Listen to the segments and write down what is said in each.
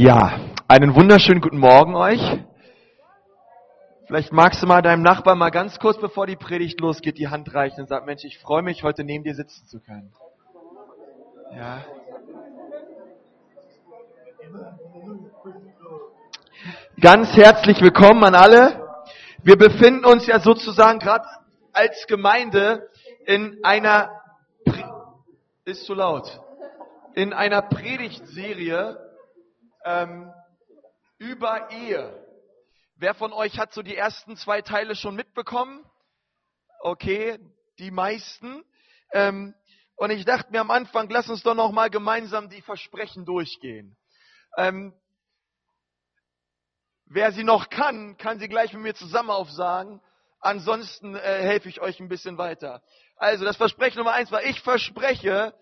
Ja, einen wunderschönen guten Morgen euch. Vielleicht magst du mal deinem Nachbarn mal ganz kurz, bevor die Predigt losgeht, die Hand reichen und sagen, Mensch, ich freue mich, heute neben dir sitzen zu können. Ja. Ganz herzlich willkommen an alle. Wir befinden uns ja sozusagen gerade als Gemeinde in einer, Pre ist zu laut, in einer Predigtserie ähm, über Ehe. Wer von euch hat so die ersten zwei Teile schon mitbekommen? Okay, die meisten. Ähm, und ich dachte mir am Anfang, lass uns doch noch mal gemeinsam die Versprechen durchgehen. Ähm, wer sie noch kann, kann sie gleich mit mir zusammen aufsagen. Ansonsten äh, helfe ich euch ein bisschen weiter. Also das Versprechen Nummer eins war, ich verspreche,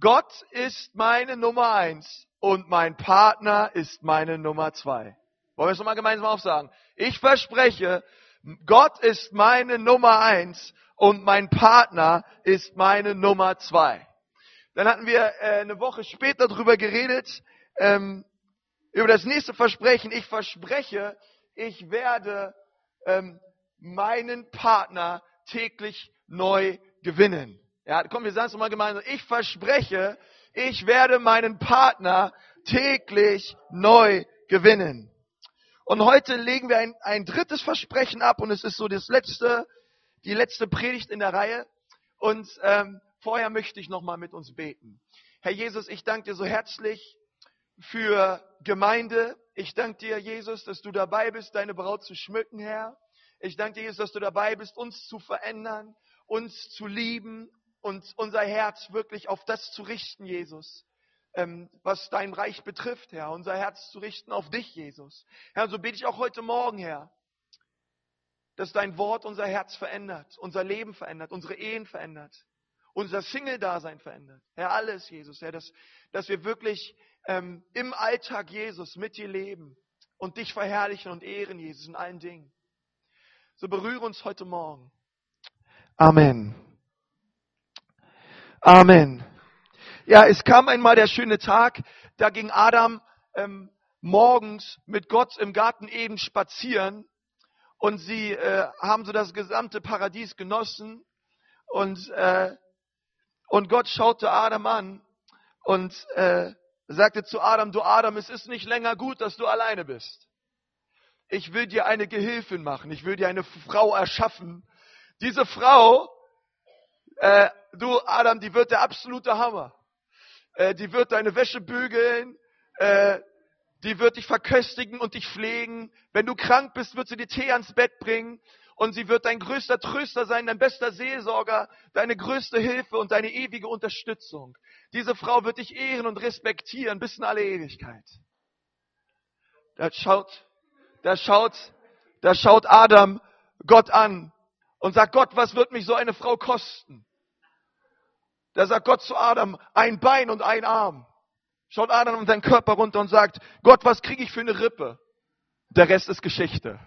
Gott ist meine Nummer eins und mein Partner ist meine Nummer zwei. Wollen wir es nochmal gemeinsam aufsagen? Ich verspreche, Gott ist meine Nummer eins und mein Partner ist meine Nummer zwei. Dann hatten wir äh, eine Woche später darüber geredet, ähm, über das nächste Versprechen. Ich verspreche, ich werde ähm, meinen Partner täglich neu gewinnen. Ja, komm, wir sagen es nochmal gemeinsam. Ich verspreche, ich werde meinen Partner täglich neu gewinnen. Und heute legen wir ein, ein drittes Versprechen ab und es ist so das letzte, die letzte Predigt in der Reihe. Und ähm, vorher möchte ich nochmal mit uns beten. Herr Jesus, ich danke dir so herzlich für Gemeinde. Ich danke dir, Jesus, dass du dabei bist, deine Braut zu schmücken, Herr. Ich danke dir, Jesus, dass du dabei bist, uns zu verändern, uns zu lieben und unser Herz wirklich auf das zu richten, Jesus, ähm, was dein Reich betrifft, Herr. Unser Herz zu richten auf dich, Jesus. Herr, so bete ich auch heute Morgen, Herr, dass dein Wort unser Herz verändert, unser Leben verändert, unsere Ehen verändert, unser Single-Dasein verändert. Herr, alles, Jesus, Herr, dass, dass wir wirklich ähm, im Alltag, Jesus, mit dir leben und dich verherrlichen und ehren, Jesus, in allen Dingen. So berühre uns heute Morgen. Amen. Amen. Ja, es kam einmal der schöne Tag, da ging Adam ähm, morgens mit Gott im Garten Eden spazieren und sie äh, haben so das gesamte Paradies genossen und, äh, und Gott schaute Adam an und äh, sagte zu Adam, du Adam, es ist nicht länger gut, dass du alleine bist. Ich will dir eine Gehilfin machen, ich will dir eine Frau erschaffen. Diese Frau, äh, du Adam, die wird der absolute Hammer. Äh, die wird deine Wäsche bügeln, äh, die wird dich verköstigen und dich pflegen. Wenn du krank bist, wird sie dir Tee ans Bett bringen und sie wird dein größter Tröster sein, dein bester Seelsorger, deine größte Hilfe und deine ewige Unterstützung. Diese Frau wird dich ehren und respektieren bis in alle Ewigkeit. Da schaut, da schaut, da schaut Adam Gott an und sagt, Gott, was wird mich so eine Frau kosten? Da sagt Gott zu Adam, ein Bein und ein Arm. Schaut Adam in seinen Körper runter und sagt, Gott, was kriege ich für eine Rippe? Der Rest ist Geschichte.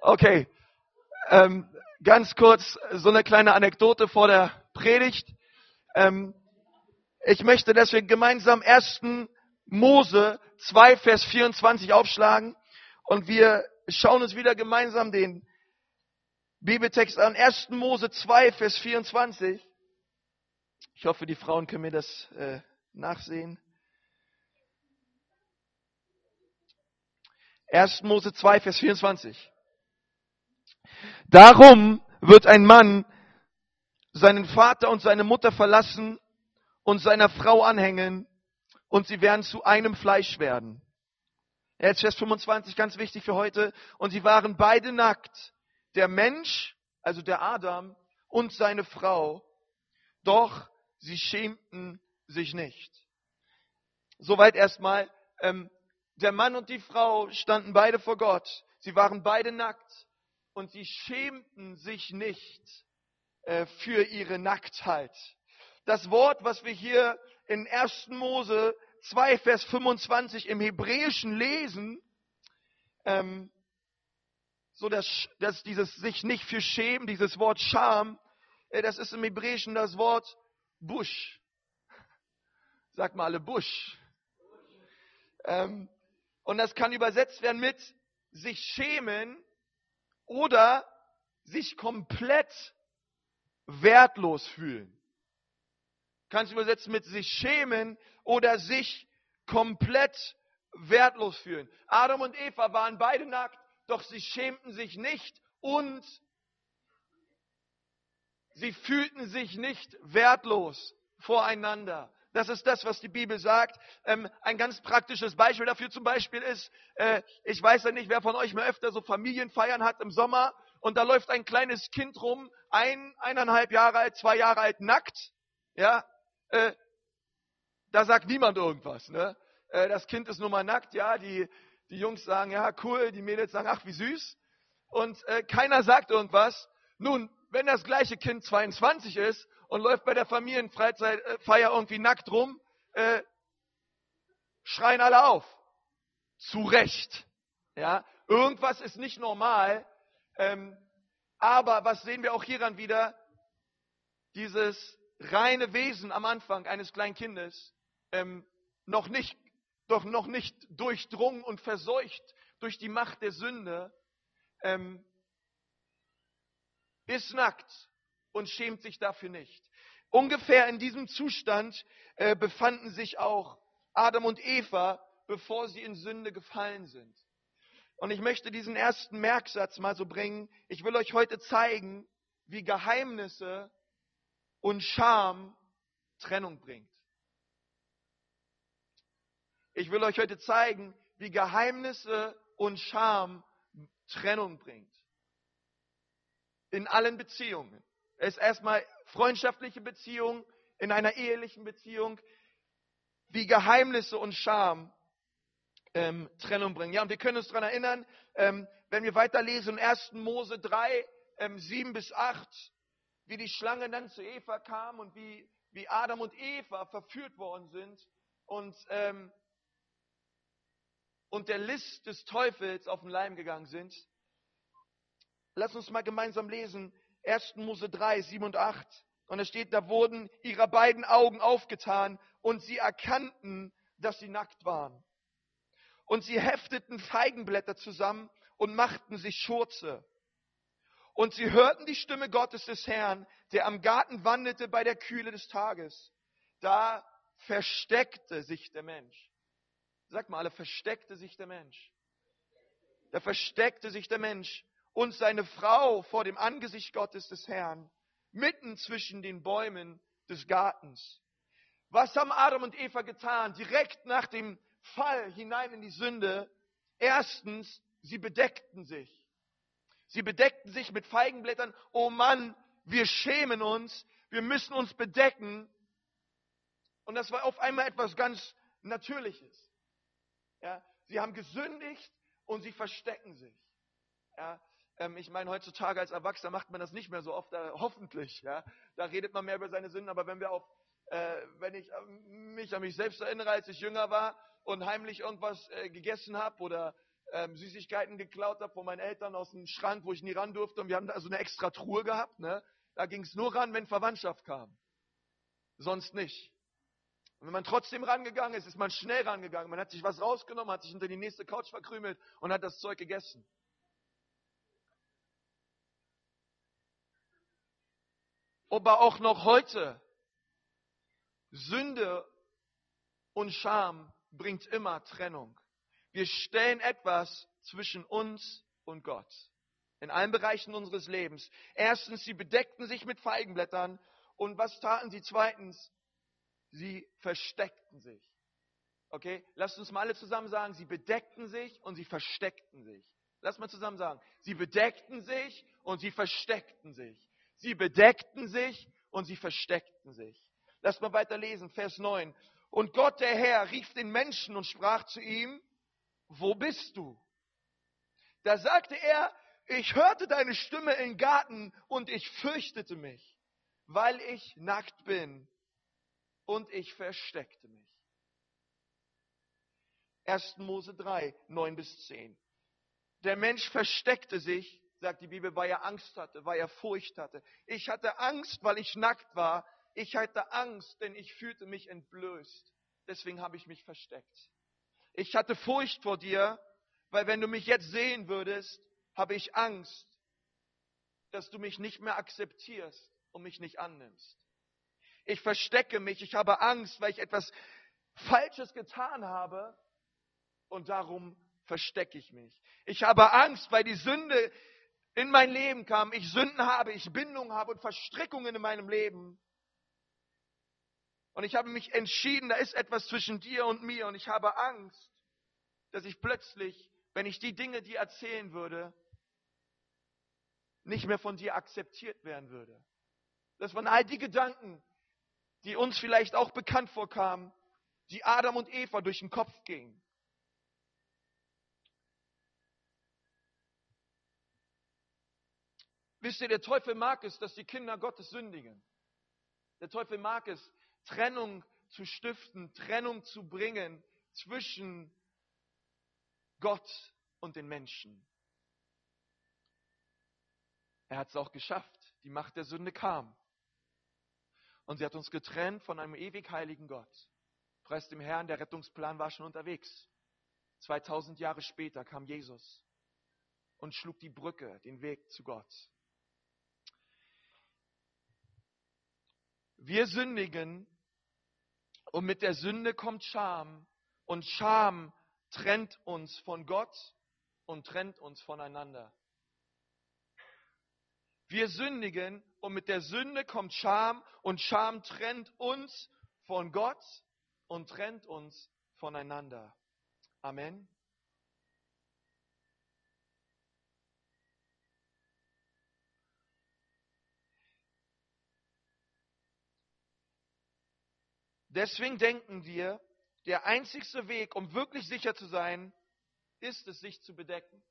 Okay, ähm, ganz kurz so eine kleine Anekdote vor der Predigt. Ähm, ich möchte, dass wir gemeinsam 1. Mose 2, Vers 24 aufschlagen und wir schauen uns wieder gemeinsam den Bibeltext an. 1. Mose 2, Vers 24. Ich hoffe, die Frauen können mir das äh, nachsehen. 1. Mose 2, Vers 24. Darum wird ein Mann seinen Vater und seine Mutter verlassen und seiner Frau anhängen und sie werden zu einem Fleisch werden. Jetzt Vers 25, ganz wichtig für heute. Und sie waren beide nackt. Der Mensch, also der Adam und seine Frau. Doch sie schämten sich nicht. Soweit erstmal. Ähm, der Mann und die Frau standen beide vor Gott. Sie waren beide nackt und sie schämten sich nicht äh, für ihre Nacktheit. Das Wort, was wir hier in 1. Mose 2, Vers 25 im Hebräischen lesen, ähm, so dass, dass dieses sich nicht für schämen, dieses Wort Scham, äh, das ist im Hebräischen das Wort Busch. Sag mal alle Busch. Ähm, und das kann übersetzt werden mit sich schämen oder sich komplett wertlos fühlen. Kannst du übersetzen mit sich schämen oder sich komplett wertlos fühlen. Adam und Eva waren beide nackt, doch sie schämten sich nicht und sie fühlten sich nicht wertlos voreinander. Das ist das, was die Bibel sagt. Ähm, ein ganz praktisches Beispiel dafür zum Beispiel ist, äh, ich weiß ja nicht, wer von euch mal öfter so Familienfeiern hat im Sommer und da läuft ein kleines Kind rum, ein, eineinhalb Jahre alt, zwei Jahre alt, nackt. Ja, äh, da sagt niemand irgendwas. Ne? Äh, das Kind ist nun mal nackt, ja, die, die Jungs sagen, ja, cool, die Mädels sagen, ach, wie süß. Und äh, keiner sagt irgendwas. Nun, wenn das gleiche Kind 22 ist und läuft bei der Familienfeier irgendwie nackt rum, äh, schreien alle auf. Zu Recht. Ja, irgendwas ist nicht normal. Ähm, aber was sehen wir auch hieran wieder? Dieses reine Wesen am Anfang eines kleinen Kindes, ähm, noch nicht, doch noch nicht durchdrungen und verseucht durch die Macht der Sünde, ähm, ist nackt und schämt sich dafür nicht. Ungefähr in diesem Zustand äh, befanden sich auch Adam und Eva, bevor sie in Sünde gefallen sind. Und ich möchte diesen ersten Merksatz mal so bringen. Ich will euch heute zeigen, wie Geheimnisse und Scham Trennung bringt. Ich will euch heute zeigen, wie Geheimnisse und Scham Trennung bringt. In allen Beziehungen. Es ist erstmal freundschaftliche Beziehung, in einer ehelichen Beziehung, wie Geheimnisse und Scham ähm, Trennung bringen. Ja, und wir können uns daran erinnern, ähm, wenn wir weiterlesen, 1. Mose 3, ähm, 7 bis 8, wie die Schlange dann zu Eva kam und wie, wie Adam und Eva verführt worden sind und, ähm, und der List des Teufels auf den Leim gegangen sind. Lass uns mal gemeinsam lesen, 1. Mose 3, 7 und 8. Und es steht, da wurden ihre beiden Augen aufgetan und sie erkannten, dass sie nackt waren. Und sie hefteten Feigenblätter zusammen und machten sich Schurze. Und sie hörten die Stimme Gottes des Herrn, der am Garten wandelte bei der Kühle des Tages. Da versteckte sich der Mensch. Sag mal alle, versteckte sich der Mensch. Da versteckte sich der Mensch und seine Frau vor dem Angesicht Gottes des Herrn, mitten zwischen den Bäumen des Gartens. Was haben Adam und Eva getan? Direkt nach dem Fall hinein in die Sünde. Erstens, sie bedeckten sich. Sie bedeckten sich mit Feigenblättern. Oh Mann, wir schämen uns. Wir müssen uns bedecken. Und das war auf einmal etwas ganz Natürliches. Ja, sie haben gesündigt und sie verstecken sich. Ja, ähm, ich meine, heutzutage als Erwachsener macht man das nicht mehr so oft, äh, hoffentlich. Ja? Da redet man mehr über seine Sünden, aber wenn wir auf, äh, wenn ich äh, mich an mich selbst erinnere, als ich jünger war und heimlich irgendwas äh, gegessen habe oder ähm, Süßigkeiten geklaut habe von meinen Eltern aus dem Schrank, wo ich nie ran durfte, und wir haben da so eine extra Truhe gehabt, ne? da ging es nur ran, wenn Verwandtschaft kam. Sonst nicht. Und wenn man trotzdem rangegangen ist, ist man schnell rangegangen. Man hat sich was rausgenommen, hat sich unter die nächste Couch verkrümelt und hat das Zeug gegessen. Aber auch noch heute. Sünde und Scham bringt immer Trennung. Wir stellen etwas zwischen uns und Gott. In allen Bereichen unseres Lebens. Erstens, sie bedeckten sich mit Feigenblättern. Und was taten sie zweitens? Sie versteckten sich. Okay? Lasst uns mal alle zusammen sagen, sie bedeckten sich und sie versteckten sich. Lass mal zusammen sagen, sie bedeckten sich und sie versteckten sich. Sie bedeckten sich und sie versteckten sich. Lass mal weiter lesen, Vers 9. Und Gott der Herr rief den Menschen und sprach zu ihm, wo bist du? Da sagte er, ich hörte deine Stimme im Garten und ich fürchtete mich, weil ich nackt bin und ich versteckte mich. 1. Mose 3, 9 bis 10. Der Mensch versteckte sich sagt die Bibel, weil er Angst hatte, weil er Furcht hatte. Ich hatte Angst, weil ich nackt war. Ich hatte Angst, denn ich fühlte mich entblößt. Deswegen habe ich mich versteckt. Ich hatte Furcht vor dir, weil wenn du mich jetzt sehen würdest, habe ich Angst, dass du mich nicht mehr akzeptierst und mich nicht annimmst. Ich verstecke mich, ich habe Angst, weil ich etwas Falsches getan habe und darum verstecke ich mich. Ich habe Angst, weil die Sünde in mein Leben kam, ich Sünden habe, ich Bindungen habe und Verstrickungen in meinem Leben. Und ich habe mich entschieden, da ist etwas zwischen dir und mir und ich habe Angst, dass ich plötzlich, wenn ich die Dinge dir erzählen würde, nicht mehr von dir akzeptiert werden würde. Das waren all die Gedanken, die uns vielleicht auch bekannt vorkamen, die Adam und Eva durch den Kopf gingen. Wisst ihr, der Teufel mag es, dass die Kinder Gottes sündigen. Der Teufel mag es, Trennung zu stiften, Trennung zu bringen zwischen Gott und den Menschen. Er hat es auch geschafft. Die Macht der Sünde kam. Und sie hat uns getrennt von einem ewig heiligen Gott. Preis dem Herrn, der Rettungsplan war schon unterwegs. 2000 Jahre später kam Jesus und schlug die Brücke, den Weg zu Gott. Wir sündigen und mit der Sünde kommt Scham und Scham trennt uns von Gott und trennt uns voneinander. Wir sündigen und mit der Sünde kommt Scham und Scham trennt uns von Gott und trennt uns voneinander. Amen. Deswegen denken wir, der einzigste Weg, um wirklich sicher zu sein, ist es, sich zu bedecken.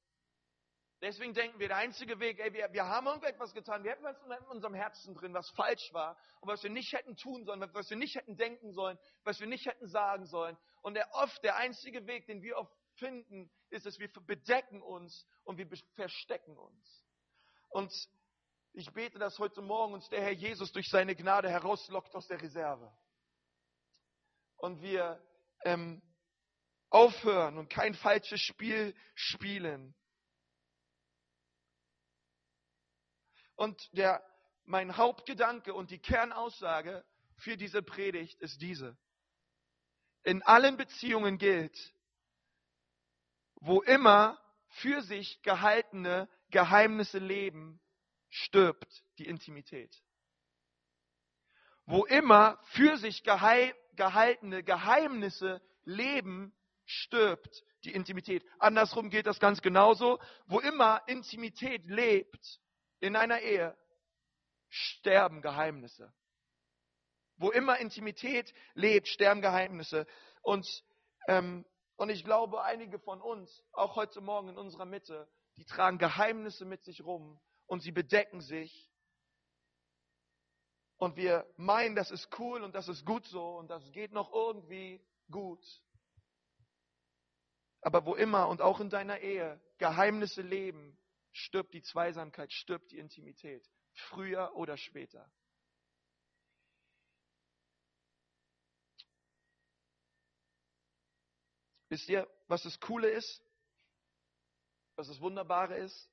Deswegen denken wir, der einzige Weg, ey, wir, wir haben irgendetwas getan, wir hätten was in unserem Herzen drin, was falsch war und was wir nicht hätten tun sollen, was wir nicht hätten denken sollen, was wir nicht hätten sagen sollen. Und der oft, der einzige Weg, den wir oft finden, ist es, wir bedecken uns und wir verstecken uns. Und ich bete, dass heute Morgen uns der Herr Jesus durch seine Gnade herauslockt aus der Reserve. Und wir ähm, aufhören und kein falsches Spiel spielen Und der, mein Hauptgedanke und die Kernaussage für diese Predigt ist diese. In allen Beziehungen gilt, wo immer für sich gehaltene Geheimnisse leben, stirbt die Intimität. Wo immer für sich gehaltene Geheimnisse leben, stirbt die Intimität. Andersrum gilt das ganz genauso. Wo immer Intimität lebt, in einer Ehe sterben Geheimnisse. Wo immer Intimität lebt, sterben Geheimnisse. Und, ähm, und ich glaube, einige von uns, auch heute Morgen in unserer Mitte, die tragen Geheimnisse mit sich rum und sie bedecken sich. Und wir meinen, das ist cool und das ist gut so und das geht noch irgendwie gut. Aber wo immer und auch in deiner Ehe Geheimnisse leben, stirbt die Zweisamkeit, stirbt die Intimität. Früher oder später. Wisst ihr, was das Coole ist? Was das Wunderbare ist?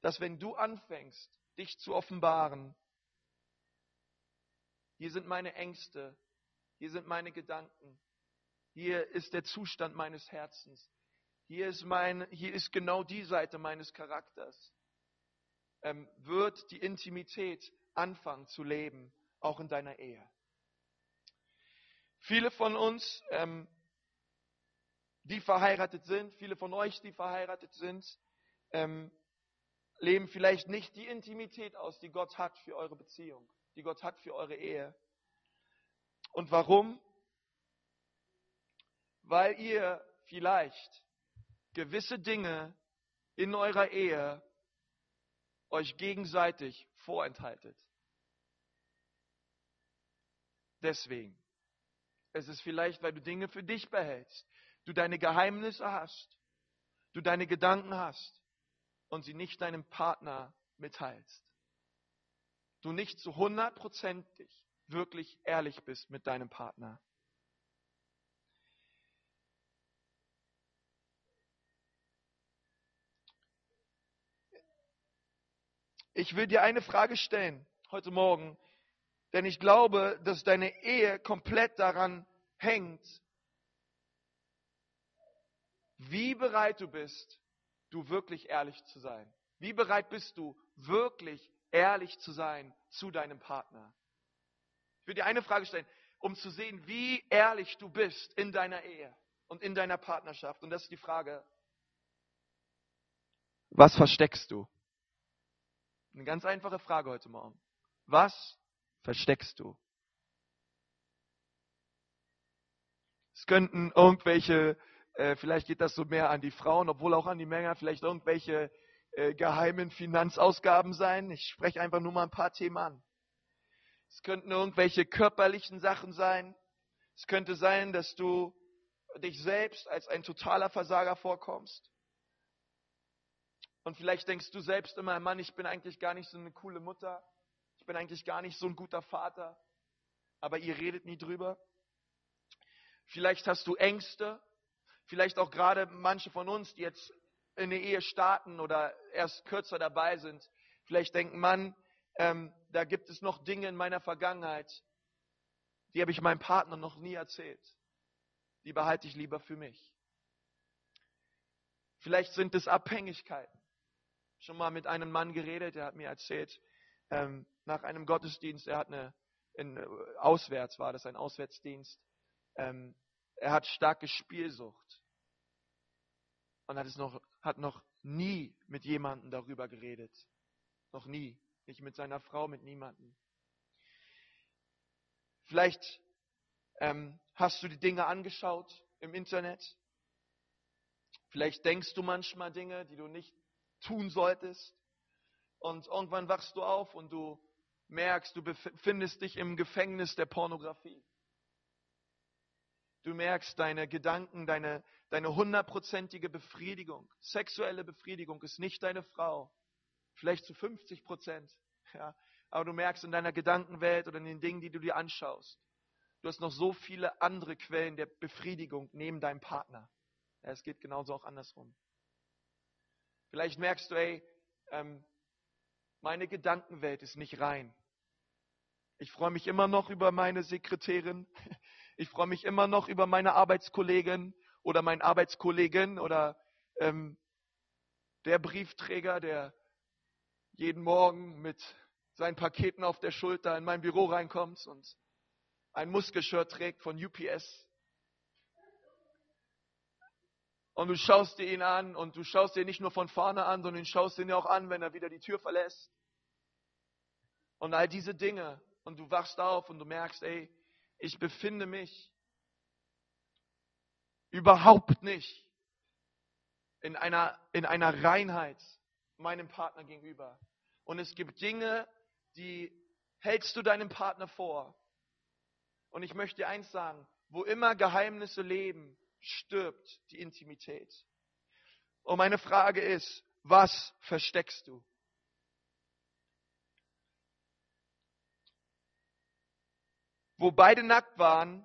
Dass wenn du anfängst, dich zu offenbaren, hier sind meine Ängste, hier sind meine Gedanken, hier ist der Zustand meines Herzens, hier ist, mein, hier ist genau die Seite meines Charakters, ähm, wird die Intimität anfangen zu leben, auch in deiner Ehe. Viele von uns, ähm, die verheiratet sind, viele von euch, die verheiratet sind, ähm, leben vielleicht nicht die Intimität aus, die Gott hat für eure Beziehung, die Gott hat für eure Ehe. Und warum? Weil ihr vielleicht gewisse Dinge in eurer Ehe euch gegenseitig vorenthaltet. Deswegen. Es ist vielleicht, weil du Dinge für dich behältst, du deine Geheimnisse hast, du deine Gedanken hast und sie nicht deinem Partner mitteilst du nicht zu hundertprozentig wirklich ehrlich bist mit deinem Partner. Ich will dir eine Frage stellen heute Morgen, denn ich glaube, dass deine Ehe komplett daran hängt, wie bereit du bist, du wirklich ehrlich zu sein. Wie bereit bist du, wirklich ehrlich zu sein zu deinem Partner? Ich will dir eine Frage stellen, um zu sehen, wie ehrlich du bist in deiner Ehe und in deiner Partnerschaft. Und das ist die Frage, was versteckst du? Eine ganz einfache Frage heute Morgen. Was versteckst du? Es könnten irgendwelche, äh, vielleicht geht das so mehr an die Frauen, obwohl auch an die Männer, vielleicht irgendwelche äh, geheimen Finanzausgaben sein. Ich spreche einfach nur mal ein paar Themen an. Es könnten irgendwelche körperlichen Sachen sein. Es könnte sein, dass du dich selbst als ein totaler Versager vorkommst. Und vielleicht denkst du selbst immer, Mann, ich bin eigentlich gar nicht so eine coole Mutter. Ich bin eigentlich gar nicht so ein guter Vater. Aber ihr redet nie drüber. Vielleicht hast du Ängste. Vielleicht auch gerade manche von uns, die jetzt in eine Ehe starten oder erst kürzer dabei sind. Vielleicht denken, Mann, ähm, da gibt es noch Dinge in meiner Vergangenheit, die habe ich meinem Partner noch nie erzählt. Die behalte ich lieber für mich. Vielleicht sind es Abhängigkeiten. Schon mal mit einem Mann geredet, der hat mir erzählt, ähm, nach einem Gottesdienst, er hat eine, in, äh, auswärts war das, ein Auswärtsdienst, ähm, er hat starke Spielsucht und hat es noch, hat noch nie mit jemandem darüber geredet. Noch nie. Nicht mit seiner Frau, mit niemandem. Vielleicht ähm, hast du die Dinge angeschaut im Internet. Vielleicht denkst du manchmal Dinge, die du nicht tun solltest. Und irgendwann wachst du auf und du merkst, du befindest dich im Gefängnis der Pornografie. Du merkst, deine Gedanken, deine, deine hundertprozentige Befriedigung, sexuelle Befriedigung ist nicht deine Frau. Vielleicht zu 50 Prozent. Ja. Aber du merkst in deiner Gedankenwelt oder in den Dingen, die du dir anschaust, du hast noch so viele andere Quellen der Befriedigung neben deinem Partner. Ja, es geht genauso auch andersrum. Vielleicht merkst du, ey, ähm, meine Gedankenwelt ist nicht rein. Ich freue mich immer noch über meine Sekretärin. Ich freue mich immer noch über meine Arbeitskollegin oder meinen Arbeitskollegen oder ähm, der Briefträger, der jeden Morgen mit seinen Paketen auf der Schulter in mein Büro reinkommt und ein Muskelshirt trägt von UPS. Und du schaust dir ihn an und du schaust dir nicht nur von vorne an, sondern du schaust ihn auch an, wenn er wieder die Tür verlässt. Und all diese Dinge. Und du wachst auf und du merkst, ey, ich befinde mich überhaupt nicht in einer, in einer Reinheit meinem Partner gegenüber. Und es gibt Dinge, die hältst du deinem Partner vor. Und ich möchte dir eins sagen, wo immer Geheimnisse leben, stirbt die Intimität. Und meine Frage ist, was versteckst du? Wo beide nackt waren,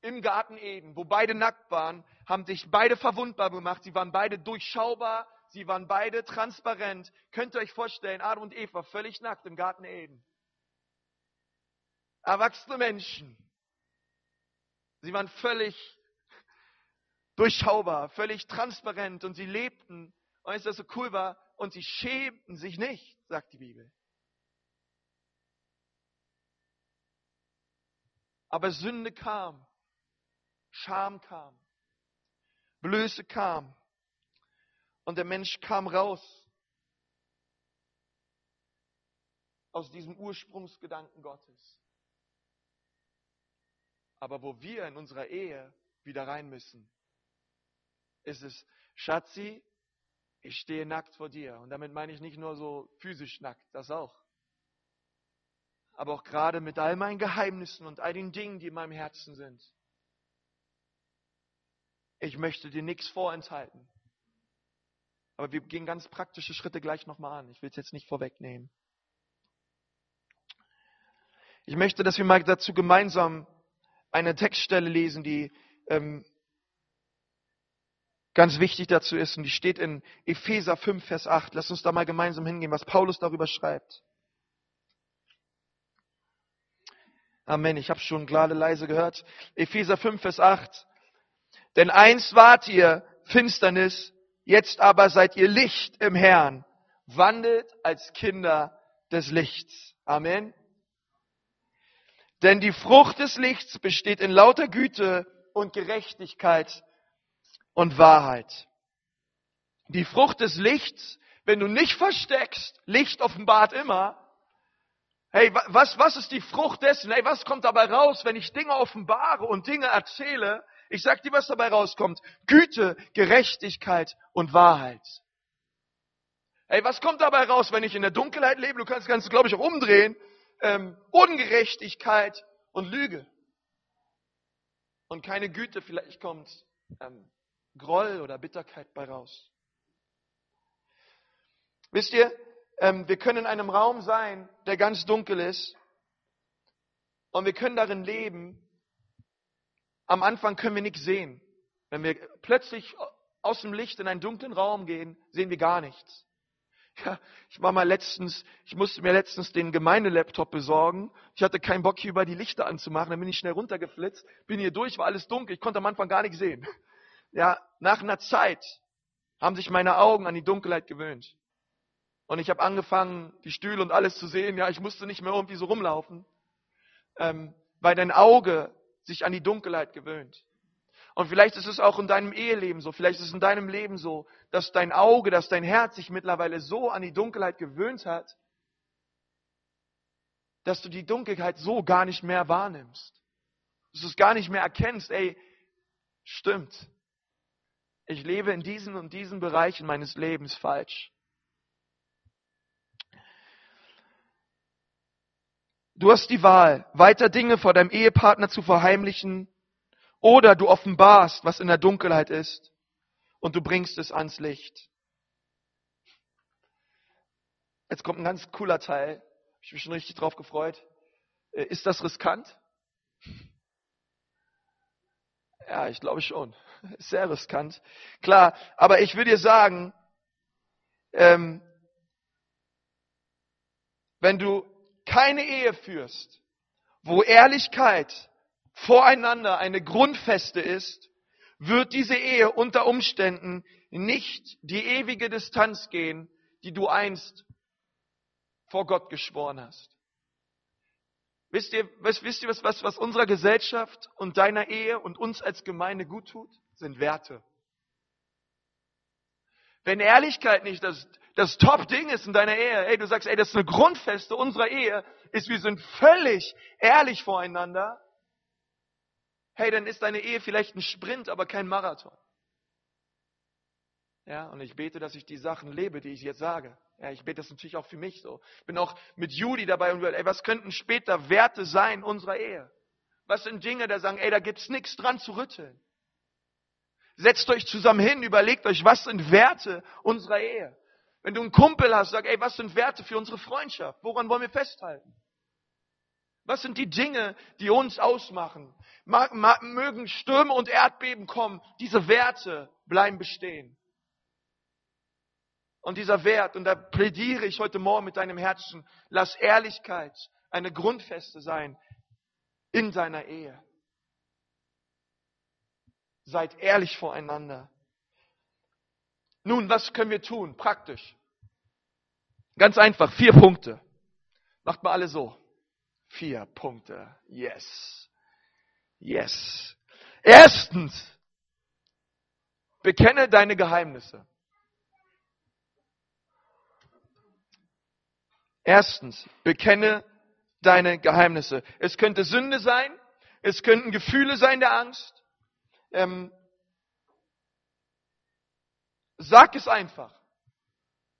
im Garten Eden, wo beide nackt waren, haben sich beide verwundbar gemacht. Sie waren beide durchschaubar, Sie waren beide transparent. Könnt ihr euch vorstellen, Adam und Eva völlig nackt im Garten Eden. Erwachsene Menschen. Sie waren völlig durchschaubar, völlig transparent und sie lebten. Und es das so cool war, und sie schämten sich nicht, sagt die Bibel. Aber Sünde kam, Scham kam, Blöße kam. Und der Mensch kam raus aus diesem Ursprungsgedanken Gottes. Aber wo wir in unserer Ehe wieder rein müssen, ist es, Schatzi, ich stehe nackt vor dir. Und damit meine ich nicht nur so physisch nackt, das auch. Aber auch gerade mit all meinen Geheimnissen und all den Dingen, die in meinem Herzen sind. Ich möchte dir nichts vorenthalten. Aber wir gehen ganz praktische Schritte gleich nochmal an. Ich will es jetzt nicht vorwegnehmen. Ich möchte, dass wir mal dazu gemeinsam eine Textstelle lesen, die ähm, ganz wichtig dazu ist, und die steht in Epheser 5, Vers 8. Lass uns da mal gemeinsam hingehen, was Paulus darüber schreibt. Amen. Ich habe schon gerade leise gehört. Epheser 5, Vers 8. Denn einst wart ihr Finsternis, jetzt aber seid ihr Licht im Herrn. Wandelt als Kinder des Lichts. Amen. Denn die Frucht des Lichts besteht in lauter Güte und Gerechtigkeit und Wahrheit. Die Frucht des Lichts, wenn du nicht versteckst, Licht offenbart immer. Hey, was, was ist die Frucht dessen? Hey, was kommt dabei raus, wenn ich Dinge offenbare und Dinge erzähle? Ich sag dir, was dabei rauskommt. Güte, Gerechtigkeit und Wahrheit. Hey, was kommt dabei raus, wenn ich in der Dunkelheit lebe? Du kannst das Ganze, glaube ich, auch umdrehen. Ähm, Ungerechtigkeit und Lüge. Und keine Güte, vielleicht kommt ähm, Groll oder Bitterkeit bei raus. Wisst ihr, ähm, wir können in einem Raum sein, der ganz dunkel ist. Und wir können darin leben. Am Anfang können wir nichts sehen. Wenn wir plötzlich aus dem Licht in einen dunklen Raum gehen, sehen wir gar nichts. Ja, ich war mal letztens, ich musste mir letztens den Gemeindelaptop besorgen. Ich hatte keinen Bock, hier über die Lichter anzumachen. Dann bin ich schnell runtergeflitzt, bin hier durch, war alles dunkel. Ich konnte am Anfang gar nichts sehen. Ja, nach einer Zeit haben sich meine Augen an die Dunkelheit gewöhnt. Und ich habe angefangen, die Stühle und alles zu sehen. Ja, ich musste nicht mehr irgendwie so rumlaufen, ähm, weil dein Auge sich an die Dunkelheit gewöhnt. Und vielleicht ist es auch in deinem Eheleben so, vielleicht ist es in deinem Leben so, dass dein Auge, dass dein Herz sich mittlerweile so an die Dunkelheit gewöhnt hat, dass du die Dunkelheit so gar nicht mehr wahrnimmst. Dass du es gar nicht mehr erkennst, ey, stimmt. Ich lebe in diesen und diesen Bereichen meines Lebens falsch. Du hast die Wahl, weiter Dinge vor deinem Ehepartner zu verheimlichen oder du offenbarst, was in der Dunkelheit ist und du bringst es ans Licht. Jetzt kommt ein ganz cooler Teil. Ich bin schon richtig drauf gefreut. Äh, ist das riskant? Ja, ich glaube schon. Sehr riskant. Klar, aber ich würde dir sagen, ähm, wenn du keine Ehe führst, wo Ehrlichkeit voreinander eine Grundfeste ist, wird diese Ehe unter Umständen nicht die ewige Distanz gehen, die du einst vor Gott geschworen hast. Wisst ihr, was, wisst ihr was, was, was unserer Gesellschaft und deiner Ehe und uns als Gemeinde gut tut? Sind Werte. Wenn Ehrlichkeit nicht das, das Top-Ding ist in deiner Ehe, ey, du sagst, ey, das ist eine Grundfeste unserer Ehe, ist, wir sind völlig ehrlich voreinander, hey, dann ist deine Ehe vielleicht ein Sprint, aber kein Marathon. Ja, und ich bete, dass ich die Sachen lebe, die ich jetzt sage. Ja, ich bete das natürlich auch für mich so. Ich bin auch mit Judy dabei und ey, was könnten später Werte sein unserer Ehe? Was sind Dinge, da sagen, ey, da gibt's nichts dran zu rütteln. Setzt euch zusammen hin, überlegt euch, was sind Werte unserer Ehe? Wenn du einen Kumpel hast, sag, ey, was sind Werte für unsere Freundschaft? Woran wollen wir festhalten? Was sind die Dinge, die uns ausmachen? Mögen Stürme und Erdbeben kommen, diese Werte bleiben bestehen. Und dieser Wert, und da plädiere ich heute Morgen mit deinem Herzen, lass Ehrlichkeit eine Grundfeste sein in deiner Ehe. Seid ehrlich voreinander. Nun, was können wir tun? Praktisch. Ganz einfach, vier Punkte. Macht mal alle so. Vier Punkte. Yes. Yes. Erstens, bekenne deine Geheimnisse. Erstens, bekenne deine Geheimnisse. Es könnte Sünde sein, es könnten Gefühle sein der Angst, ähm, Sag es einfach.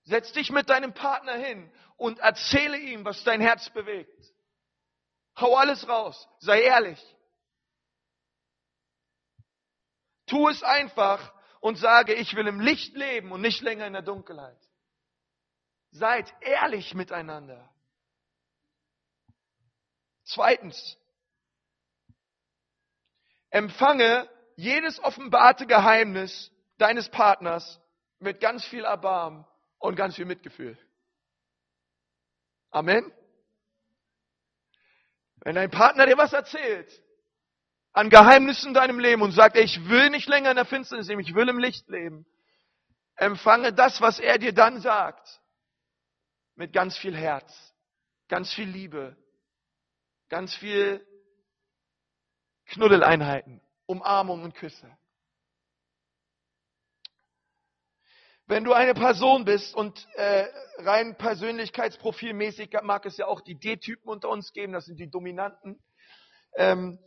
Setz dich mit deinem Partner hin und erzähle ihm, was dein Herz bewegt. Hau alles raus. Sei ehrlich. Tu es einfach und sage, ich will im Licht leben und nicht länger in der Dunkelheit. Seid ehrlich miteinander. Zweitens, empfange jedes offenbarte Geheimnis deines Partners mit ganz viel Erbarmen und ganz viel Mitgefühl. Amen. Wenn dein Partner dir was erzählt, an Geheimnissen in deinem Leben und sagt, ich will nicht länger in der Finsternis leben, ich will im Licht leben, empfange das, was er dir dann sagt, mit ganz viel Herz, ganz viel Liebe, ganz viel Knuddeleinheiten, Umarmungen und Küsse. Wenn du eine Person bist und äh, rein persönlichkeitsprofilmäßig mag es ja auch die D-Typen unter uns geben, das sind die Dominanten. Ähm,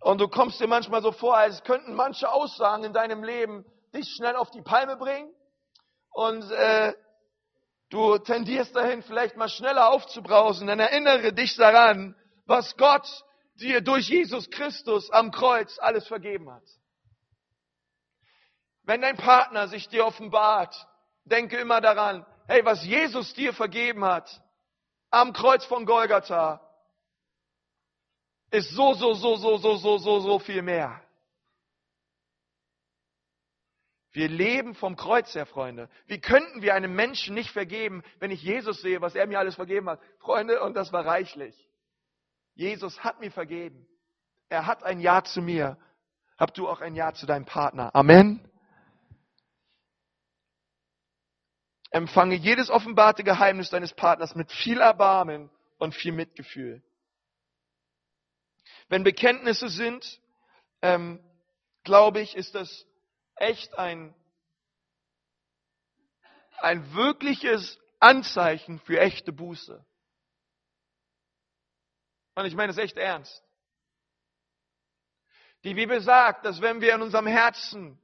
und du kommst dir manchmal so vor, als könnten manche Aussagen in deinem Leben dich schnell auf die Palme bringen und äh, du tendierst dahin, vielleicht mal schneller aufzubrausen, dann erinnere dich daran, was Gott dir durch Jesus Christus am Kreuz alles vergeben hat. Wenn dein Partner sich dir offenbart, denke immer daran, hey, was Jesus dir vergeben hat am Kreuz von Golgatha, ist so, so, so, so, so, so, so, so viel mehr. Wir leben vom Kreuz her, Freunde. Wie könnten wir einem Menschen nicht vergeben, wenn ich Jesus sehe, was er mir alles vergeben hat? Freunde, und das war reichlich. Jesus hat mir vergeben. Er hat ein Ja zu mir. Hab du auch ein Ja zu deinem Partner. Amen. Empfange jedes offenbarte Geheimnis deines Partners mit viel Erbarmen und viel Mitgefühl. Wenn Bekenntnisse sind, ähm, glaube ich, ist das echt ein, ein wirkliches Anzeichen für echte Buße. Und ich meine es echt ernst. Die Bibel sagt, dass wenn wir in unserem Herzen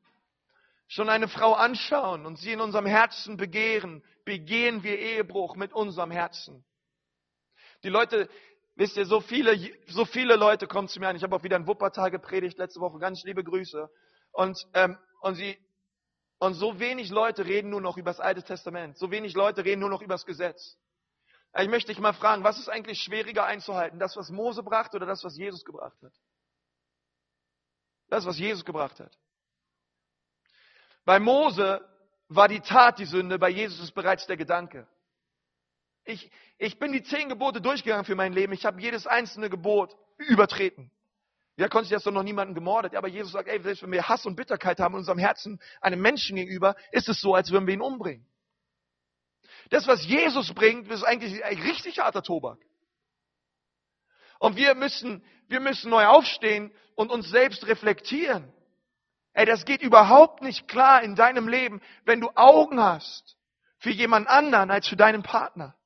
schon eine Frau anschauen und sie in unserem Herzen begehren, begehen wir Ehebruch mit unserem Herzen. Die Leute, wisst ihr, so viele, so viele Leute kommen zu mir an. Ich habe auch wieder ein Wuppertal gepredigt letzte Woche. Ganz liebe Grüße. Und, ähm, und sie, und so wenig Leute reden nur noch über das Alte Testament. So wenig Leute reden nur noch über das Gesetz. Ich möchte dich mal fragen, was ist eigentlich schwieriger einzuhalten? Das, was Mose brachte oder das, was Jesus gebracht hat? Das, was Jesus gebracht hat. Bei Mose war die Tat die Sünde, bei Jesus ist bereits der Gedanke. Ich, ich bin die zehn Gebote durchgegangen für mein Leben. Ich habe jedes einzelne Gebot übertreten. Ja, konnte ich das doch noch niemanden gemordet. Aber Jesus sagt, ey, selbst wenn wir Hass und Bitterkeit haben in unserem Herzen einem Menschen gegenüber, ist es so, als würden wir ihn umbringen. Das, was Jesus bringt, ist eigentlich ein richtig harter Tobak. Und wir müssen, wir müssen neu aufstehen und uns selbst reflektieren. Ey, das geht überhaupt nicht klar in deinem Leben, wenn du Augen hast für jemand anderen als für deinen Partner.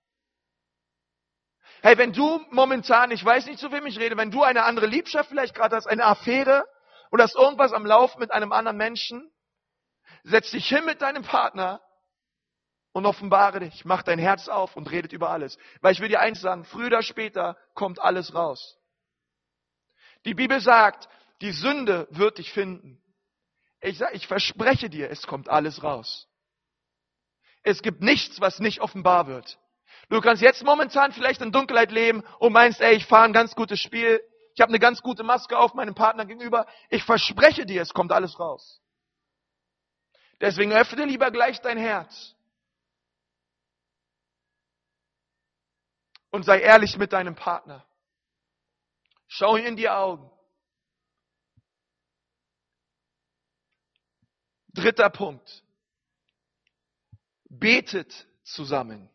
Hey, wenn du momentan, ich weiß nicht, zu wem ich rede, wenn du eine andere Liebschaft vielleicht gerade hast, eine Affäre oder hast irgendwas am Laufen mit einem anderen Menschen, setz dich hin mit deinem Partner und offenbare dich, mach dein Herz auf und redet über alles. Weil ich will dir eins sagen, früher oder später kommt alles raus. Die Bibel sagt, die Sünde wird dich finden. Ich sage, ich verspreche dir, es kommt alles raus. Es gibt nichts, was nicht offenbar wird. Du kannst jetzt momentan vielleicht in Dunkelheit leben und meinst, ey, ich fahre ein ganz gutes Spiel, ich habe eine ganz gute Maske auf meinem Partner gegenüber. Ich verspreche dir, es kommt alles raus. Deswegen öffne lieber gleich dein Herz. Und sei ehrlich mit deinem Partner. Schau ihn in die Augen. Dritter Punkt. Betet zusammen.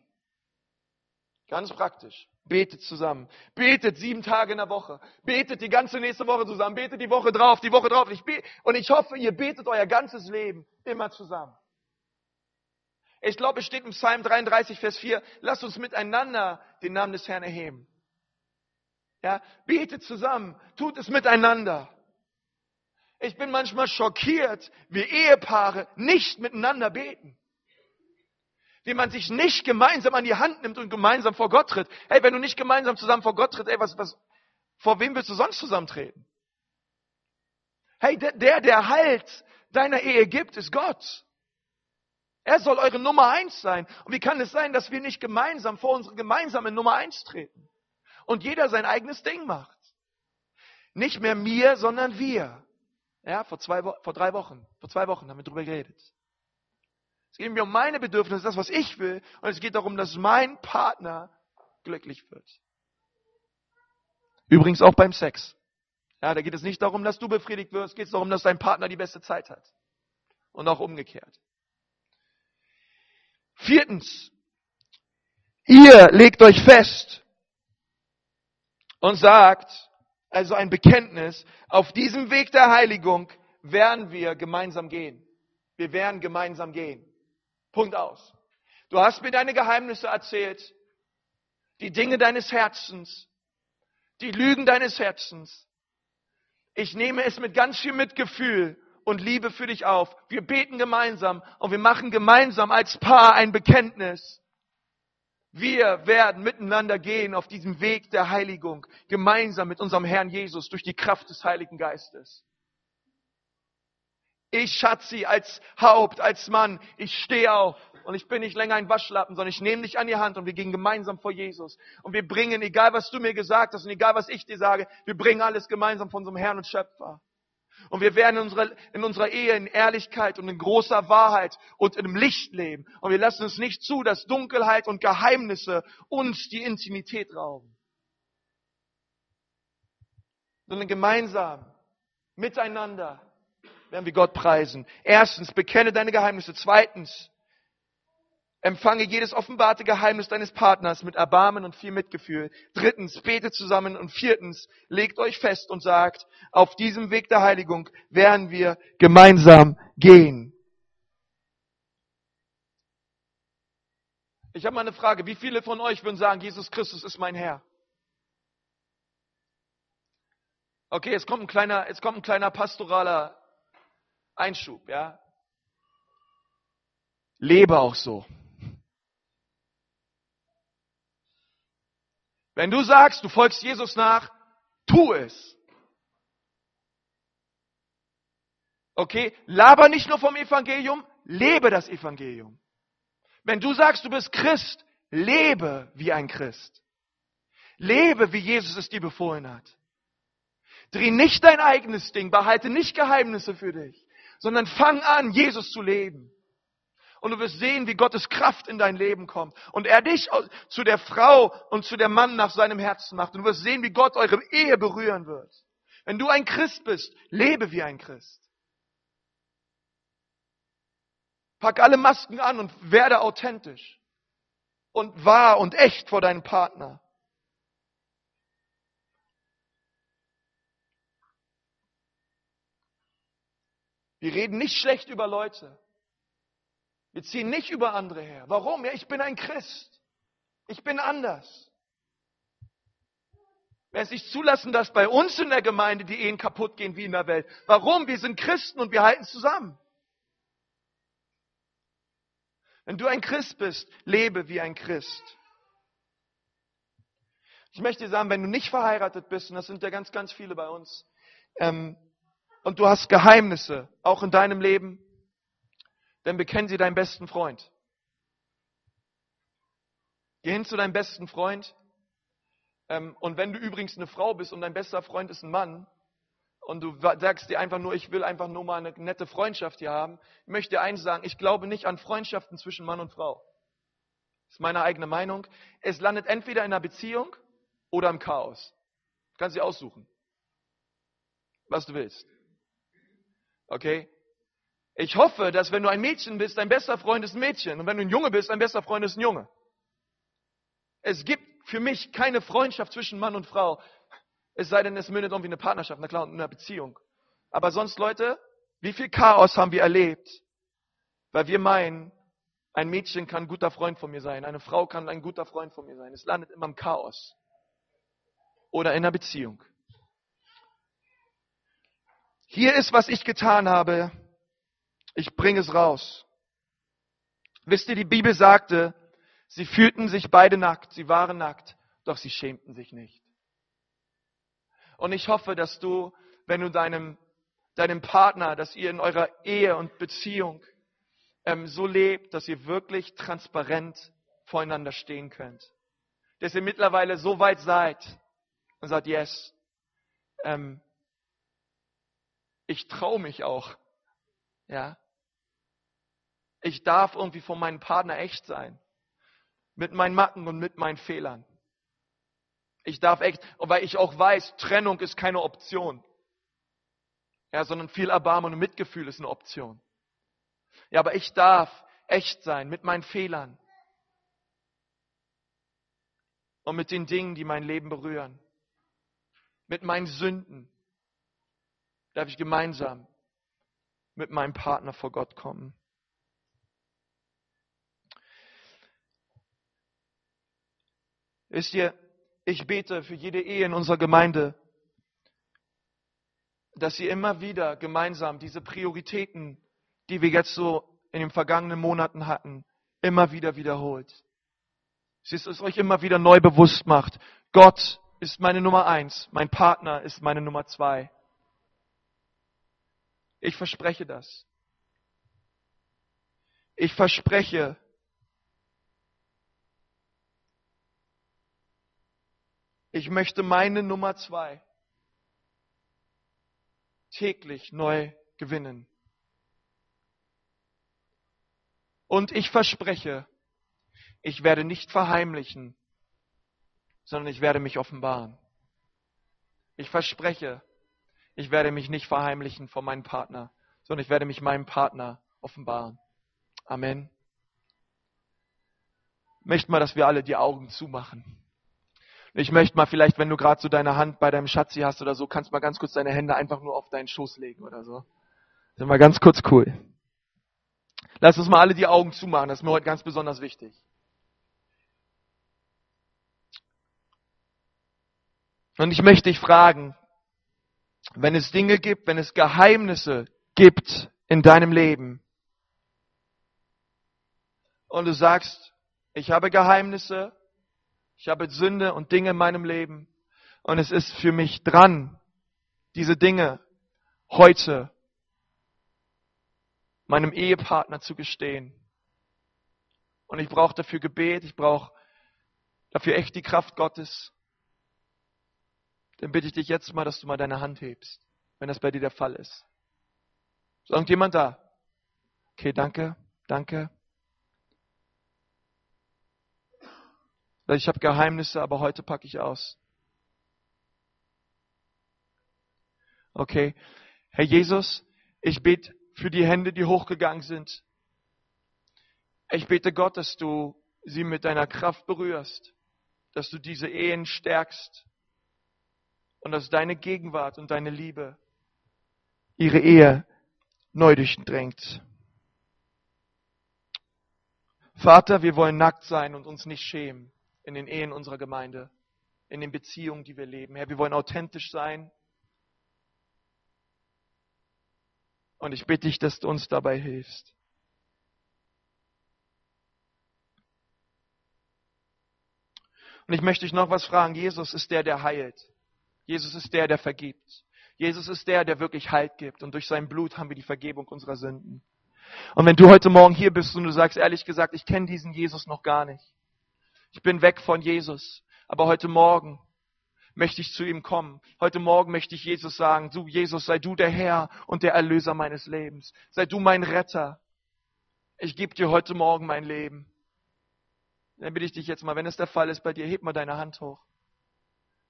Ganz praktisch. Betet zusammen. Betet sieben Tage in der Woche. Betet die ganze nächste Woche zusammen. Betet die Woche drauf, die Woche drauf. Ich und ich hoffe, ihr betet euer ganzes Leben immer zusammen. Ich glaube, es steht im Psalm 33, Vers 4, lasst uns miteinander den Namen des Herrn erheben. Ja, betet zusammen, tut es miteinander. Ich bin manchmal schockiert, wie Ehepaare nicht miteinander beten. Wie man sich nicht gemeinsam an die Hand nimmt und gemeinsam vor Gott tritt. Hey, wenn du nicht gemeinsam zusammen vor Gott tritt, ey, was, was, vor wem willst du sonst zusammentreten? Hey, der, der, der Halt deiner Ehe gibt, ist Gott. Er soll eure Nummer eins sein. Und wie kann es sein, dass wir nicht gemeinsam vor unsere gemeinsame Nummer eins treten? Und jeder sein eigenes Ding macht. Nicht mehr mir, sondern wir. Ja, vor, zwei, vor drei Wochen, vor zwei Wochen haben wir darüber geredet. Es geht mir um meine Bedürfnisse, das, was ich will. Und es geht darum, dass mein Partner glücklich wird. Übrigens auch beim Sex. Ja, da geht es nicht darum, dass du befriedigt wirst, es geht darum, dass dein Partner die beste Zeit hat. Und auch umgekehrt. Viertens. Ihr legt euch fest und sagt, also ein Bekenntnis, auf diesem Weg der Heiligung werden wir gemeinsam gehen. Wir werden gemeinsam gehen. Punkt aus. Du hast mir deine Geheimnisse erzählt, die Dinge deines Herzens, die Lügen deines Herzens. Ich nehme es mit ganz viel Mitgefühl und Liebe für dich auf. Wir beten gemeinsam und wir machen gemeinsam als Paar ein Bekenntnis. Wir werden miteinander gehen auf diesem Weg der Heiligung, gemeinsam mit unserem Herrn Jesus durch die Kraft des Heiligen Geistes. Ich, Schatzi, als Haupt, als Mann, ich stehe auf und ich bin nicht länger ein Waschlappen, sondern ich nehme dich an die Hand und wir gehen gemeinsam vor Jesus. Und wir bringen, egal was du mir gesagt hast und egal was ich dir sage, wir bringen alles gemeinsam von unserem Herrn und Schöpfer. Und wir werden in unserer, in unserer Ehe in Ehrlichkeit und in großer Wahrheit und dem Licht leben. Und wir lassen es nicht zu, dass Dunkelheit und Geheimnisse uns die Intimität rauben. Sondern gemeinsam, miteinander, werden wir Gott preisen. Erstens, bekenne deine Geheimnisse. Zweitens, empfange jedes offenbarte Geheimnis deines Partners mit Erbarmen und viel Mitgefühl. Drittens, bete zusammen. Und viertens, legt euch fest und sagt, auf diesem Weg der Heiligung werden wir gemeinsam gehen. Ich habe mal eine Frage. Wie viele von euch würden sagen, Jesus Christus ist mein Herr? Okay, jetzt kommt ein kleiner, jetzt kommt ein kleiner pastoraler Einschub, ja. Lebe auch so. Wenn du sagst, du folgst Jesus nach, tu es. Okay? Laber nicht nur vom Evangelium, lebe das Evangelium. Wenn du sagst, du bist Christ, lebe wie ein Christ. Lebe, wie Jesus es dir befohlen hat. Dreh nicht dein eigenes Ding, behalte nicht Geheimnisse für dich sondern fang an, Jesus zu leben. Und du wirst sehen, wie Gottes Kraft in dein Leben kommt. Und er dich zu der Frau und zu der Mann nach seinem Herzen macht. Und du wirst sehen, wie Gott eure Ehe berühren wird. Wenn du ein Christ bist, lebe wie ein Christ. Pack alle Masken an und werde authentisch und wahr und echt vor deinem Partner. Wir reden nicht schlecht über Leute. Wir ziehen nicht über andere her. Warum? Ja, ich bin ein Christ. Ich bin anders. Wer es nicht zulassen, dass bei uns in der Gemeinde die Ehen kaputt gehen wie in der Welt. Warum? Wir sind Christen und wir halten zusammen. Wenn du ein Christ bist, lebe wie ein Christ. Ich möchte dir sagen, wenn du nicht verheiratet bist, und das sind ja ganz, ganz viele bei uns, ähm, und du hast Geheimnisse, auch in deinem Leben, dann bekenn sie deinem besten Freund. Geh hin zu deinem besten Freund. Ähm, und wenn du übrigens eine Frau bist und dein bester Freund ist ein Mann, und du sagst dir einfach nur, ich will einfach nur mal eine nette Freundschaft hier haben, ich möchte dir eins sagen, ich glaube nicht an Freundschaften zwischen Mann und Frau. Das ist meine eigene Meinung. Es landet entweder in einer Beziehung oder im Chaos. Du kannst sie aussuchen, was du willst. Okay? Ich hoffe, dass wenn du ein Mädchen bist, dein bester Freund ist ein Mädchen. Und wenn du ein Junge bist, dein bester Freund ist ein Junge. Es gibt für mich keine Freundschaft zwischen Mann und Frau. Es sei denn, es mündet irgendwie eine Partnerschaft, na klar, und eine Beziehung. Aber sonst, Leute, wie viel Chaos haben wir erlebt? Weil wir meinen, ein Mädchen kann ein guter Freund von mir sein, eine Frau kann ein guter Freund von mir sein. Es landet immer im Chaos. Oder in einer Beziehung. Hier ist, was ich getan habe. Ich bringe es raus. Wisst ihr, die Bibel sagte, sie fühlten sich beide nackt, sie waren nackt, doch sie schämten sich nicht. Und ich hoffe, dass du, wenn du deinem, deinem Partner, dass ihr in eurer Ehe und Beziehung ähm, so lebt, dass ihr wirklich transparent voreinander stehen könnt. Dass ihr mittlerweile so weit seid und sagt, yes, ähm, Ich traue mich auch. Ja. Ich darf irgendwie vor meinem Partner echt sein. Mit meinen Macken und mit meinen Fehlern. Ich darf echt, weil ich auch weiß, Trennung ist keine Option. Ja, sondern viel Erbarmen und Mitgefühl ist eine Option. Ja, aber ich darf echt sein mit meinen Fehlern. Und mit den Dingen, die mein Leben berühren. Mit meinen Sünden darf ich gemeinsam mit meinem Partner vor Gott kommen. Wisst ihr, ich bete für jede Ehe in unserer Gemeinde, dass sie immer wieder gemeinsam diese Prioritäten, die wir jetzt so in den vergangenen Monaten hatten, immer wieder wiederholt. Dass es euch immer wieder neu bewusst macht. Gott ist meine Nummer eins, mein Partner ist meine Nummer zwei. Ich verspreche das. Ich verspreche, ich möchte meine Nummer zwei täglich neu gewinnen. Und ich verspreche, ich werde nicht verheimlichen, sondern ich werde mich offenbaren. Ich verspreche, ich werde mich nicht verheimlichen vor meinem Partner, sondern ich werde mich meinem Partner offenbaren. Amen. Möchte mal, dass wir alle die Augen zumachen. Ich möchte mal vielleicht, wenn du gerade so deine Hand bei deinem Schatzi hast oder so, kannst mal ganz kurz deine Hände einfach nur auf deinen Schoß legen oder so. Ist mal ganz kurz cool. Lass uns mal alle die Augen zumachen, das ist mir heute ganz besonders wichtig. Und ich möchte dich fragen, wenn es Dinge gibt, wenn es Geheimnisse gibt in deinem Leben und du sagst, ich habe Geheimnisse, ich habe Sünde und Dinge in meinem Leben und es ist für mich dran, diese Dinge heute meinem Ehepartner zu gestehen. Und ich brauche dafür Gebet, ich brauche dafür echt die Kraft Gottes dann bitte ich dich jetzt mal, dass du mal deine Hand hebst, wenn das bei dir der Fall ist. Ist irgendjemand da? Okay, danke, danke. Ich habe Geheimnisse, aber heute packe ich aus. Okay. Herr Jesus, ich bete für die Hände, die hochgegangen sind. Ich bete Gott, dass du sie mit deiner Kraft berührst, dass du diese Ehen stärkst, und dass deine Gegenwart und deine Liebe ihre Ehe neu durchdrängt. Vater, wir wollen nackt sein und uns nicht schämen in den Ehen unserer Gemeinde, in den Beziehungen, die wir leben. Herr, wir wollen authentisch sein. Und ich bitte dich, dass du uns dabei hilfst. Und ich möchte dich noch was fragen. Jesus ist der, der heilt. Jesus ist der, der vergibt. Jesus ist der, der wirklich Halt gibt. Und durch sein Blut haben wir die Vergebung unserer Sünden. Und wenn du heute Morgen hier bist und du sagst, ehrlich gesagt, ich kenne diesen Jesus noch gar nicht. Ich bin weg von Jesus. Aber heute Morgen möchte ich zu ihm kommen. Heute Morgen möchte ich Jesus sagen, du Jesus, sei du der Herr und der Erlöser meines Lebens. Sei du mein Retter. Ich gebe dir heute Morgen mein Leben. Dann bitte ich dich jetzt mal, wenn es der Fall ist bei dir, heb mal deine Hand hoch.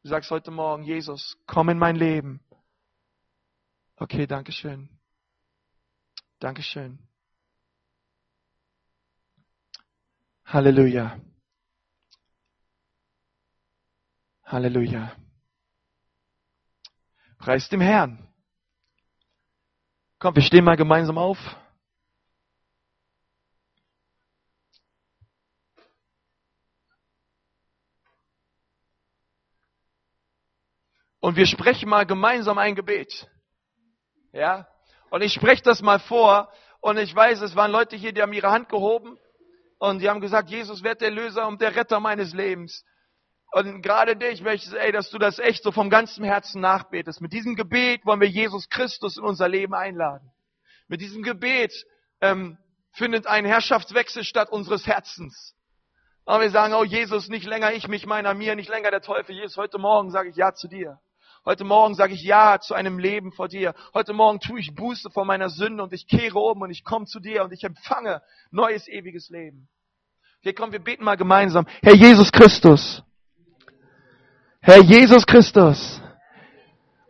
Du sagst heute Morgen, Jesus, komm in mein Leben. Okay, danke schön. Dankeschön. Halleluja. Halleluja. Preis dem Herrn. Komm, wir stehen mal gemeinsam auf. und wir sprechen mal gemeinsam ein Gebet. Ja? Und ich spreche das mal vor und ich weiß, es waren Leute hier, die haben ihre Hand gehoben und die haben gesagt, Jesus wird der Löser und der Retter meines Lebens. Und gerade dich möchte ich, ey, dass du das echt so vom ganzen Herzen nachbetest. Mit diesem Gebet wollen wir Jesus Christus in unser Leben einladen. Mit diesem Gebet ähm, findet ein Herrschaftswechsel statt unseres Herzens. Und wir sagen, oh Jesus, nicht länger ich mich meiner mir, nicht länger der Teufel. Jesus, heute Morgen sage ich Ja zu dir. Heute Morgen sage ich Ja zu einem Leben vor dir. Heute Morgen tue ich Buße vor meiner Sünde und ich kehre um und ich komme zu dir und ich empfange neues ewiges Leben. Hier kommen wir beten mal gemeinsam. Herr Jesus Christus. Herr Jesus Christus.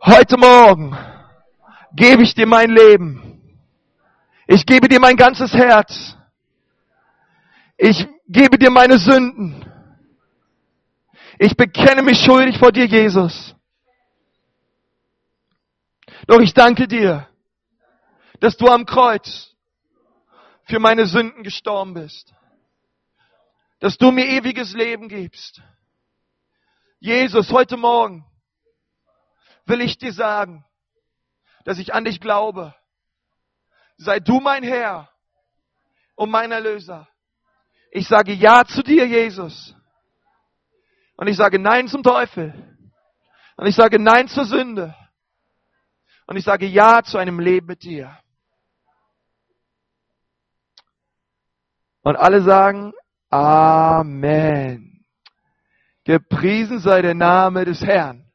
Heute Morgen gebe ich dir mein Leben. Ich gebe dir mein ganzes Herz. Ich gebe dir meine Sünden. Ich bekenne mich schuldig vor dir, Jesus. Doch ich danke dir, dass du am Kreuz für meine Sünden gestorben bist. Dass du mir ewiges Leben gibst. Jesus, heute Morgen will ich dir sagen, dass ich an dich glaube. Sei du mein Herr und mein Erlöser. Ich sage Ja zu dir, Jesus. Und ich sage Nein zum Teufel. Und ich sage Nein zur Sünde. Und ich sage Ja zu einem Leben mit dir. Und alle sagen Amen. Gepriesen sei der Name des Herrn.